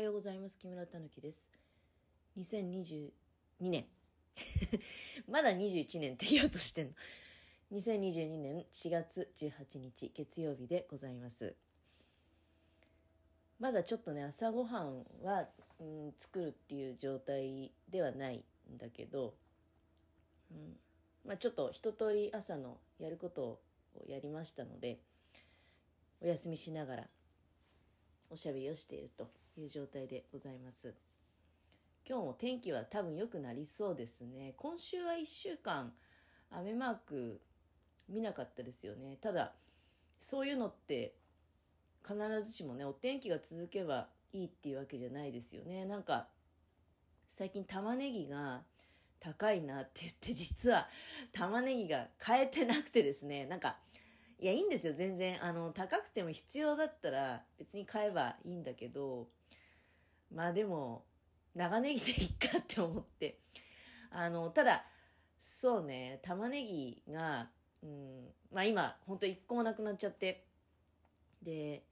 ようございます。木村たぬきです。2022年。まだ21年って言おうとしてんの。2022年4月18日月曜日でございます。まだちょっとね朝ごはんは、うん、作るっていう状態ではないんだけど、うんまあ、ちょっと一通り朝のやることをやりましたのでお休みしながらおしゃべりをしていると。いう状態でございます。今日も天気は多分良くなりそうですね。今週は1週間雨マーク見なかったですよね。ただそういうのって必ずしもねお天気が続けばいいっていうわけじゃないですよね。なんか最近玉ねぎが高いなって言って実は玉ねぎが買えてなくてですね。なんかいやいいんですよ全然。あの高くても必要だったら別に買えばいいんだけどまあでも長ネギでいっかって思って。あのただそうね玉ねぎが、うん、まあ今本当一個もなくなっちゃって。で、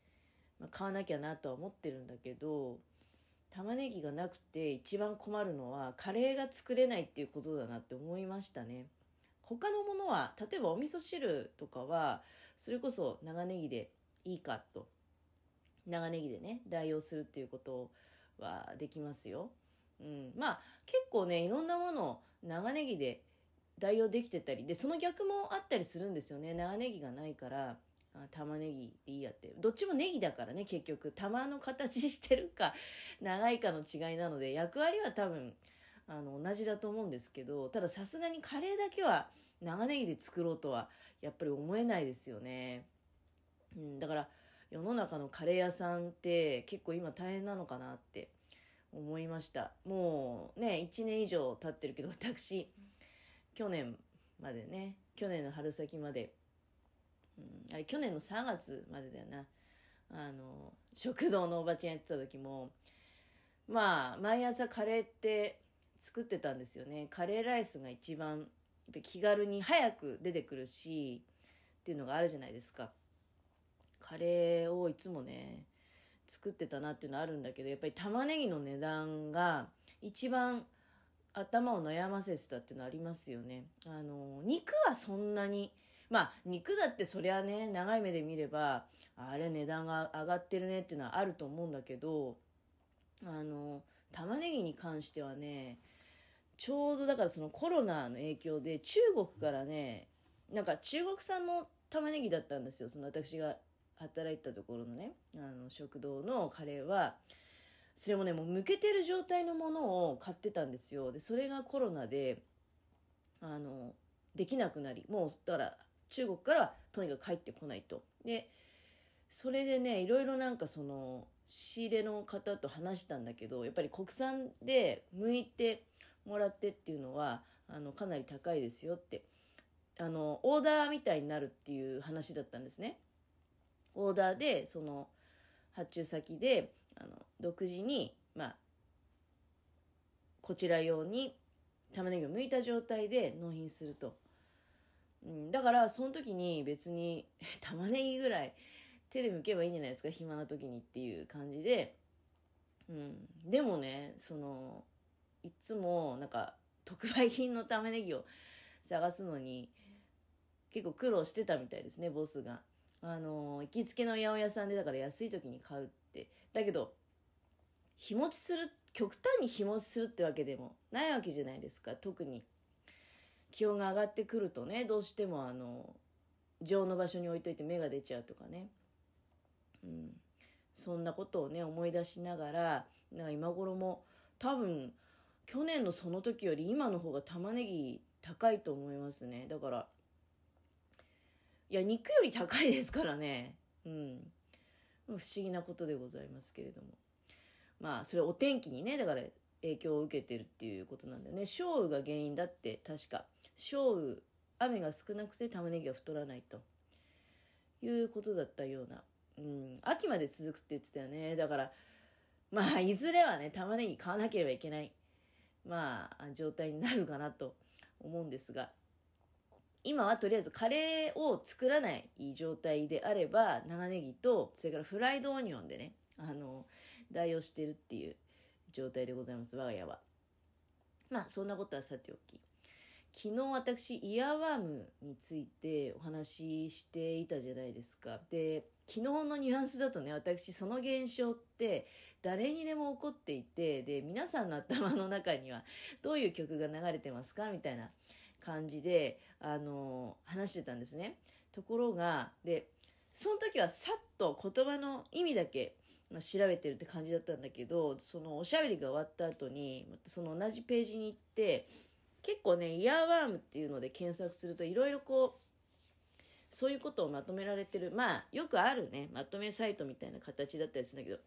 まあ、買わなきゃなとは思ってるんだけど玉ねぎがなくて一番困るのはカレーが作れないっていうことだなって思いましたね。他のものは例えばお味噌汁とかはそれこそ長ネギでいいかと。長ネギでね代用するっていうことをはできますよ。うん、まあ結構ねいろんなものを長ネギで代用できてたりでその逆もあったりするんですよね。長ネギがないからあ玉ねぎでいいやって。どっちもネギだからね結局。玉の形してるか 長いかの違いなので役割は多分あの同じだと思うんですけどたださすがにカレーだけは長ネギで作ろうとはやっぱり思えないですよね、うん、だから世の中のカレー屋さんって結構今大変なのかなって思いました。もうね1年以上経ってるけど私去年までね去年の春先まで、うん、あれ去年の3月までだよな。あの食堂のおばちゃんやってた時もまあ毎朝カレーって作ってたんですよね。カレーライスが一番気軽に早く出てくるしっていうのがあるじゃないですか。カレーをいつもね作ってたなっていうのはあるんだけどやっぱり玉ねぎの値段が一番頭を悩ませてたっていうのありますよね。あの肉はそんなにまあ肉だってそりゃね長い目で見ればあれ値段が上がってるねっていうのはあると思うんだけどあの玉ねぎに関してはねちょうどだからそのコロナの影響で中国からねなんか中国産の玉ねぎだったんですよ。その私が働いたところのねあの食堂のカレーはそれもねもうむけてる状態のものを買ってたんですよ。でそれがコロナであのできなくなりもうだから中国からとにかく帰ってこないと。でそれでねいろいろなんかその仕入れの方と話したんだけどやっぱり国産で剥いてもらってっていうのはあのかなり高いですよって。あのオーダーみたいになるっていう話だったんですね。オーダーでその発注先であの独自にまあこちら用に玉ねぎを剥いた状態で納品すると、うん、だからその時に別に 玉ねぎぐらい手で剥けばいいんじゃないですか暇な時にっていう感じで、うん、でもねそのいつもなんか特売品の玉ねぎを探すのに結構苦労してたみたいですねボスが。あの行きつけの八百屋さんでだから安い時に買うって。だけど日持ちする極端に日持ちするってわけでもないわけじゃないですか。特に気温が上がってくるとねどうしてもあの常の場所に置いといて芽が出ちゃうとかね。うん。そんなことをね思い出しながらなんか今頃も多分去年のその時より今の方が玉ねぎ高いと思いますね。だからいや肉より高いですからね。うん。不思議なことでございますけれども。まあそれお天気にねだから影響を受けてるっていうことなんだよね。少雨が原因だって確か。少雨雨が少なくて玉ねぎが太らないと。いうことだったような、うん、秋まで続くって言ってたよね。だからまあいずれはね玉ねぎ買わなければいけない。まあ、状態になるかなと思うんですが、今はとりあえずカレーを作らない状態であれば、長ネギと、それからフライドオニオンでね、あの、代用してるっていう状態でございます我が家は。まあそんなことはさておき。昨日私イヤーワームについてお話ししていたじゃないですか。で昨日のニュアンスだとね私その現象って誰にでも起こっていてで皆さんの頭の中にはどういう曲が流れてますかみたいな感じであの話してたんですね。ところがでその時はさっと言葉の意味だけまあ、調べてるって感じだったんだけどそのおしゃべりが終わった後にその同じページに行って結構ねイヤーワームっていうので検索するといろいろこうそういうことをまとめられてる。まあよくあるねまとめサイトみたいな形だったりするんだけど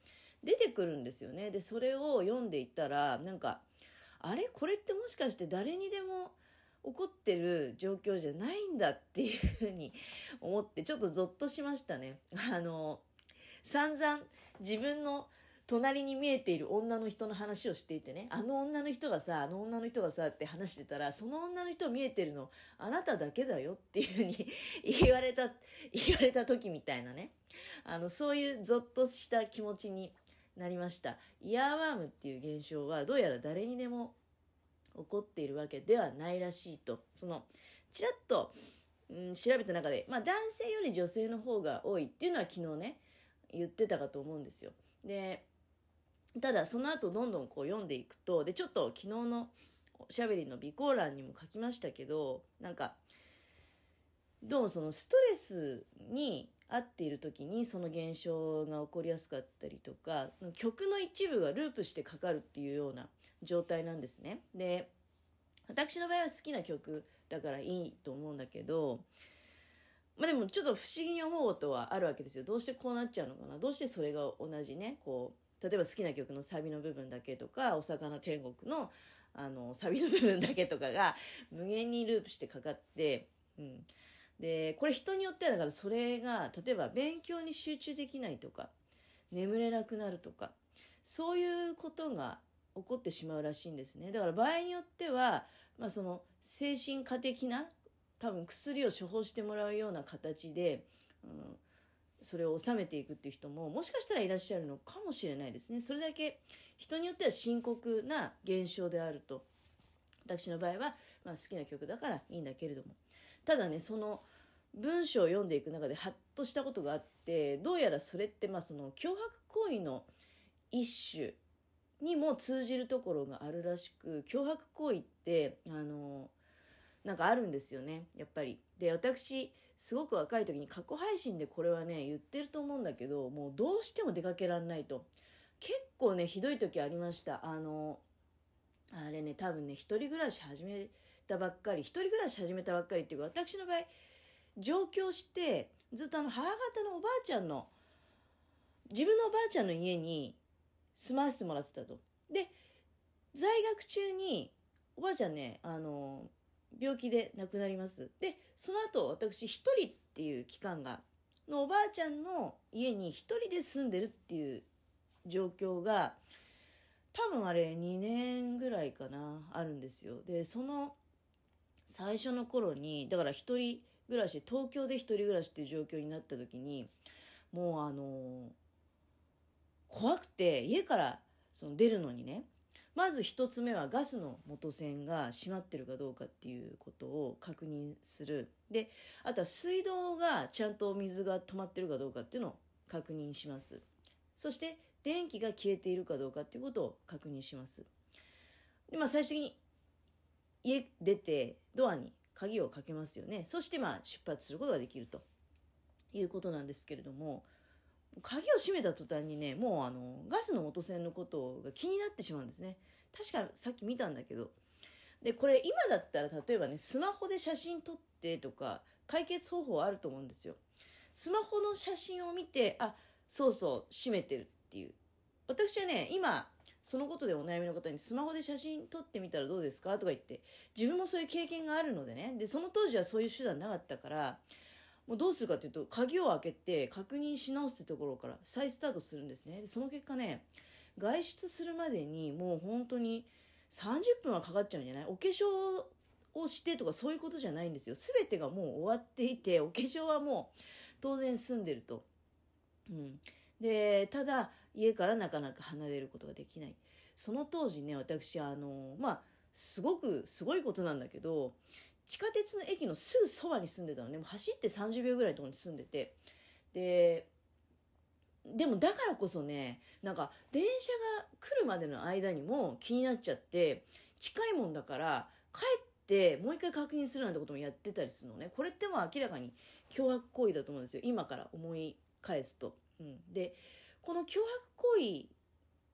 出てくるんですよね。でそれを読んでいったらなんかあれ？これってもしかして誰にでも起こってる状況じゃないんだっていうふうに思ってちょっとゾッとしましたねあの散々自分の隣に見えている女の人の話をしていてね、あの女の人がさ、あの女の人がさって話してたら、その女の人見えてるの、あなただけだよっていうふうに 言われた、言われた時みたいなね。あの、そういうゾッとした気持ちになりました。イヤーワームっていう現象は、どうやら誰にでも起こっているわけではないらしいと。その、ちらっと、うん、調べた中で、まあ男性より女性の方が多いっていうのは昨日ね、言ってたかと思うんですよ。で、ただその後どんどんこう読んでいくとでちょっと昨日のおしゃべりの備考欄にも書きましたけどなんかどうもそのストレスに合っている時にその現象が起こりやすかったりとか曲の一部がループしてかかるっていうような状態なんですね。で私の場合は好きな曲だからいいと思うんだけどまあでもちょっと不思議に思うことはあるわけですよ。どうしてこうなっちゃうのかな？どうしてそれが同じね？こう例えば好きな曲のサビの部分だけとかお魚天国のあのサビの部分だけとかが無限にループしてかかって、うん、でこれ人によってはだからそれが例えば勉強に集中できないとか眠れなくなるとかそういうことが起こってしまうらしいんですね。だから場合によっては、まあ、その精神科的な多分薬を処方してもらうような形で、うん、それを収めていくっていう人ももしかしたらいらっしゃるのかもしれないですね。それだけ人によっては深刻な現象であると。私の場合は、まあ、好きな曲だからいいんだけれども。ただねその文章を読んでいく中でハッとしたことがあってどうやらそれってまあその脅迫行為の一種にも通じるところがあるらしく脅迫行為ってあのなんかあるんですよねやっぱり。で私すごく若い時に過去配信でこれはね言ってると思うんだけどもうどうしても出かけられないと。結構ねひどい時ありました。あのあれね多分ね一人暮らし始めたばっかり一人暮らし始めたばっかりっていうか私の場合上京してずっとあの母方のおばあちゃんの自分のおばあちゃんの家に住まわせてもらってたとで在学中におばあちゃんねあの病気で亡くなります。で、その後私一人っていう期間が、のおばあちゃんの家に一人で住んでるっていう状況が、多分あれ2年ぐらいかな、あるんですよ。で、その最初の頃に、だから一人暮らし、東京で一人暮らしっていう状況になった時に、もうあの怖くて家からその出るのにね、まず1つ目はガスの元栓が閉まってるかどうかっていうことを確認する。であとは水道がちゃんと水が止まってるかどうかっていうのを確認します。そして電気が消えているかどうかっていうことを確認します。でまあ最終的に家出てドアに鍵をかけますよね。そしてまあ出発することができると。いうことなんですけれども鍵を閉めた途端にねもうあのガスの元栓のことが気になってしまうんですね。確かさっき見たんだけど。でこれ今だったら例えばねスマホで写真撮ってとか解決方法あると思うんですよ。スマホの写真を見てあそうそう閉めてるっていう。私はね今そのことでお悩みの方にスマホで写真撮ってみたらどうですか？とか言って自分もそういう経験があるのでね。でその当時はそういう手段なかったからもうどうするかというと鍵を開けて確認し直すってところから再スタートするんですね。でその結果ね外出するまでにもう本当に30分はかかっちゃうんじゃない？お化粧をしてとかそういうことじゃないんですよ。全てがもう終わっていてお化粧はもう当然済んでると。うん、でただ家からなかなか離れることができない。その当時ね私あのまあすごくすごいことなんだけど地下鉄の駅のすぐそばに住んでたのね。もう走って30秒ぐらいのとこに住んでて。ででもだからこそねなんか電車が来るまでの間にも気になっちゃって近いもんだから帰ってもう一回確認するなんてこともやってたりするのね。これってもう明らかに脅迫行為だと思うんですよ。今から思い返すと。うん、でこの脅迫行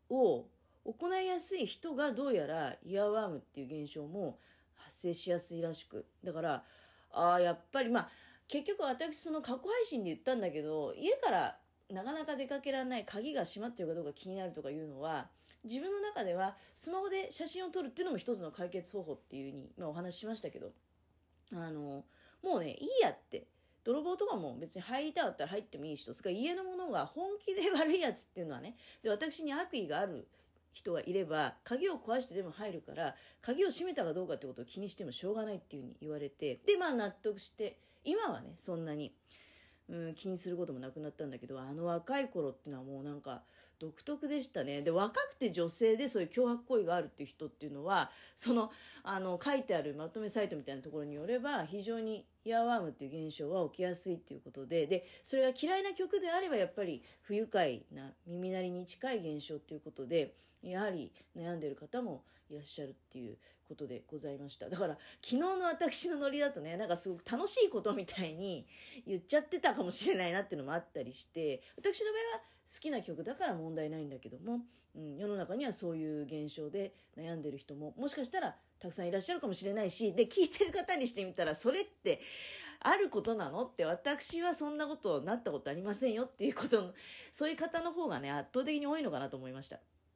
為を行いやすい人がどうやらイヤーワームっていう現象も発生しやすいらしく。だからああやっぱりまあ結局私その過去配信で言ったんだけど家からなかなか出かけられない鍵が閉まってるかどうか気になるとかいうのは自分の中ではスマホで写真を撮るっていうのも一つの解決方法っていうふうに、まあ、お話ししましたけど。あのもうねいいやって。泥棒とかも別に入りたかったら入ってもいいしと、それから家のものが本気で悪いやつっていうのはね、で、私に悪意がある人がいれば、鍵を壊してでも入るから、鍵を閉めたかどうかってことを気にしてもしょうがないっていうふうに言われて、で、まあ納得して、今はね、そんなに、うん、気にすることもなくなったんだけど、あの若い頃っていうのはもうなんか、独特でしたね。で、若くて女性でそういう脅迫行為があるっていう人っていうのは、その、あの、書いてあるまとめサイトみたいなところによれば、非常にイヤーワームっていう現象は起きやすいっていうことで、で、それが嫌いな曲であればやっぱり不愉快な耳鳴りに近い現象っていうことで、やはり悩んでる方もいらっしゃるっていうことでございました。だから昨日の私のノリだとね、なんかすごく楽しいことみたいに言っちゃってたかもしれないなっていうのもあったりして、私の場合は好きな曲だから問題ないんだけども、うん、世の中にはそういう現象で悩んでる人ももしかしたらたくさんいらっしゃるかもしれないし、で、聞いてる方にしてみたら、それってあることなのって私はそんなことなったことありませんよっていうことの、そういう方の方がね、圧倒的に多いのかなと思いました。